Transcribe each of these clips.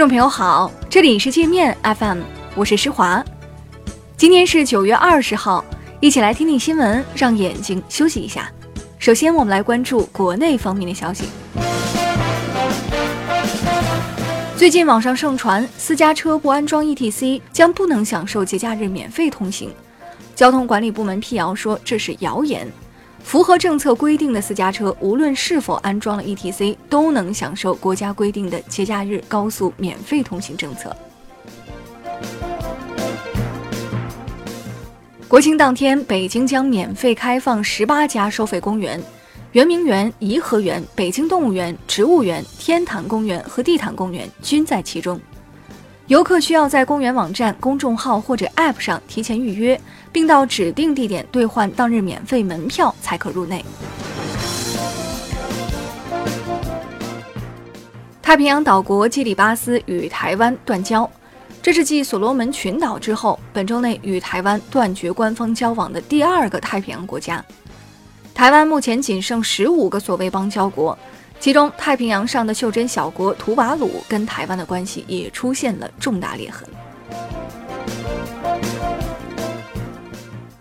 众朋友好，这里是界面 FM，我是施华。今天是九月二十号，一起来听听新闻，让眼睛休息一下。首先，我们来关注国内方面的消息。最近网上盛传私家车不安装 ETC 将不能享受节假日免费通行，交通管理部门辟谣说这是谣言。符合政策规定的私家车，无论是否安装了 ETC，都能享受国家规定的节假日高速免费通行政策。国庆当天，北京将免费开放十八家收费公园。圆明园、颐和园、北京动物园、植物园、天坛公园和地坛公园均在其中。游客需要在公园网站、公众号或者 App 上提前预约，并到指定地点兑换当日免费门票才可入内。太平洋岛国基里巴斯与台湾断交，这是继所罗门群岛之后，本周内与台湾断绝官方交往的第二个太平洋国家。台湾目前仅剩十五个所谓邦交国，其中太平洋上的袖珍小国图瓦鲁跟台湾的关系也出现了重大裂痕。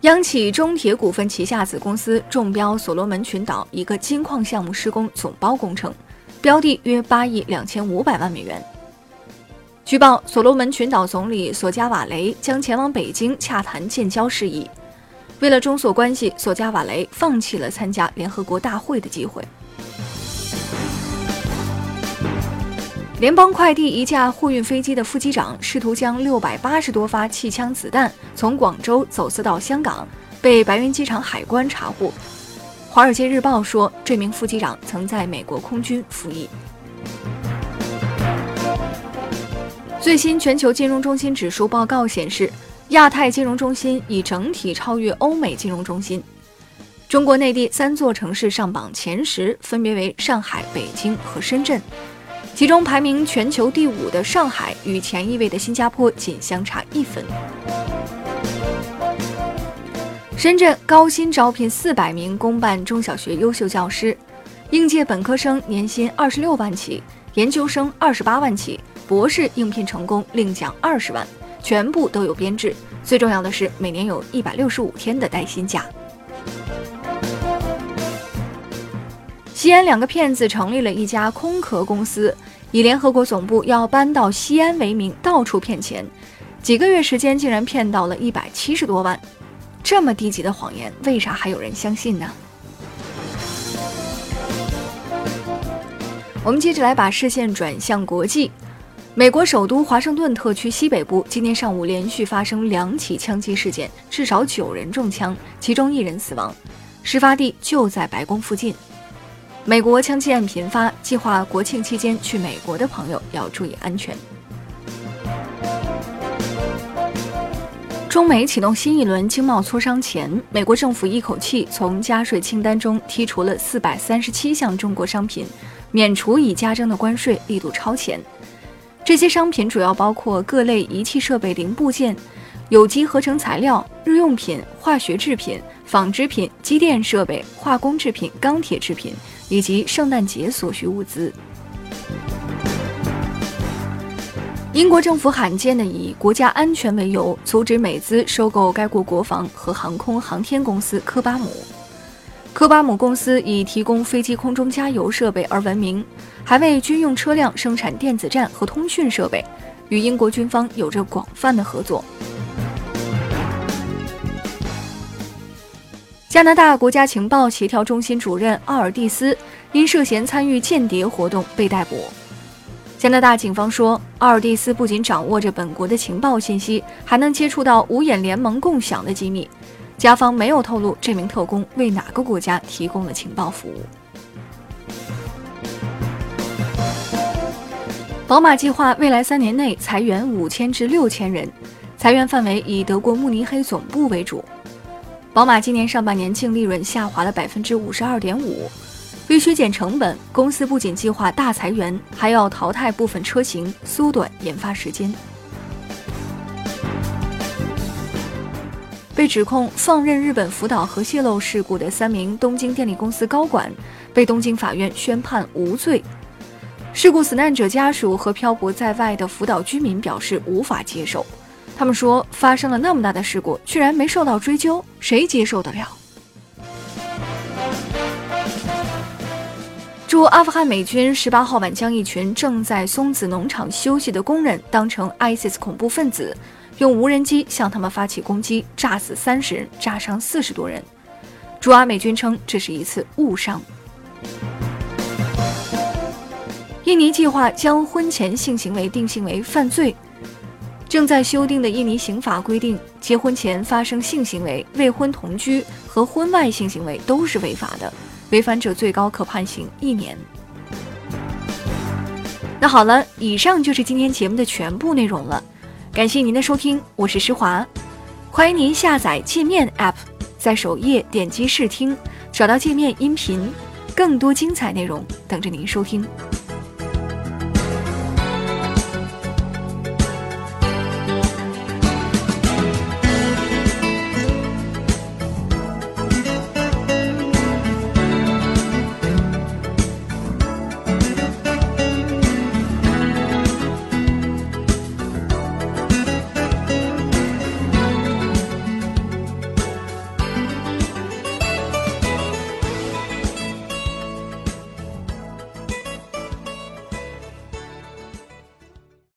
央企中铁股份旗下子公司中标所罗门群岛一个金矿项目施工总包工程，标的约八亿两千五百万美元。据报，所罗门群岛总理索加瓦雷将前往北京洽谈建交事宜。为了中索关系，索加瓦雷放弃了参加联合国大会的机会。联邦快递一架货运飞机的副机长试图将六百八十多发气枪子弹从广州走私到香港，被白云机场海关查获。《华尔街日报》说，这名副机长曾在美国空军服役。最新全球金融中心指数报告显示。亚太金融中心已整体超越欧美金融中心。中国内地三座城市上榜前十，分别为上海、北京和深圳。其中排名全球第五的上海，与前一位的新加坡仅相差一分。深圳高薪招聘四百名公办中小学优秀教师，应届本科生年薪二十六万起，研究生二十八万起，博士应聘成功另奖二十万。全部都有编制，最重要的是每年有一百六十五天的带薪假。西安两个骗子成立了一家空壳公司，以联合国总部要搬到西安为名，到处骗钱，几个月时间竟然骗到了一百七十多万。这么低级的谎言，为啥还有人相信呢？我们接着来把视线转向国际。美国首都华盛顿特区西北部今天上午连续发生两起枪击事件，至少九人中枪，其中一人死亡。事发地就在白宫附近。美国枪击案频发，计划国庆期间去美国的朋友要注意安全。中美启动新一轮经贸磋商前，美国政府一口气从加税清单中剔除了四百三十七项中国商品，免除已加征的关税，力度超前。这些商品主要包括各类仪器设备零部件、有机合成材料、日用品、化学制品、纺织品、机电设备、化工制品、钢铁制品以及圣诞节所需物资。英国政府罕见地以国家安全为由，阻止美资收购该国国防和航空航天公司科巴姆。科巴姆公司以提供飞机空中加油设备而闻名，还为军用车辆生产电子战和通讯设备，与英国军方有着广泛的合作。加拿大国家情报协调中心主任奥尔蒂斯因涉嫌参与间谍活动被逮捕。加拿大警方说，奥尔蒂斯不仅掌握着本国的情报信息，还能接触到五眼联盟共享的机密。加方没有透露这名特工为哪个国家提供了情报服务。宝马计划未来三年内裁员五千至六千人，裁员范围以德国慕尼黑总部为主。宝马今年上半年净利润下滑了百分之五十二点五，为削减成本，公司不仅计划大裁员，还要淘汰部分车型，缩短研发时间。被指控放任日本福岛核泄漏事故的三名东京电力公司高管，被东京法院宣判无罪。事故死难者家属和漂泊在外的福岛居民表示无法接受。他们说，发生了那么大的事故，居然没受到追究，谁接受得了？驻阿富汗美军十八号晚将一群正在松子农场休息的工人当成 ISIS 恐怖分子，用无人机向他们发起攻击，炸死三十人，炸伤四十多人。驻阿美军称这是一次误伤。印尼计划将婚前性行为定性为犯罪。正在修订的印尼刑法规定，结婚前发生性行为、未婚同居和婚外性行为都是违法的，违反者最高可判刑一年。那好了，以上就是今天节目的全部内容了，感谢您的收听，我是施华，欢迎您下载界面 App，在首页点击试听，找到界面音频，更多精彩内容等着您收听。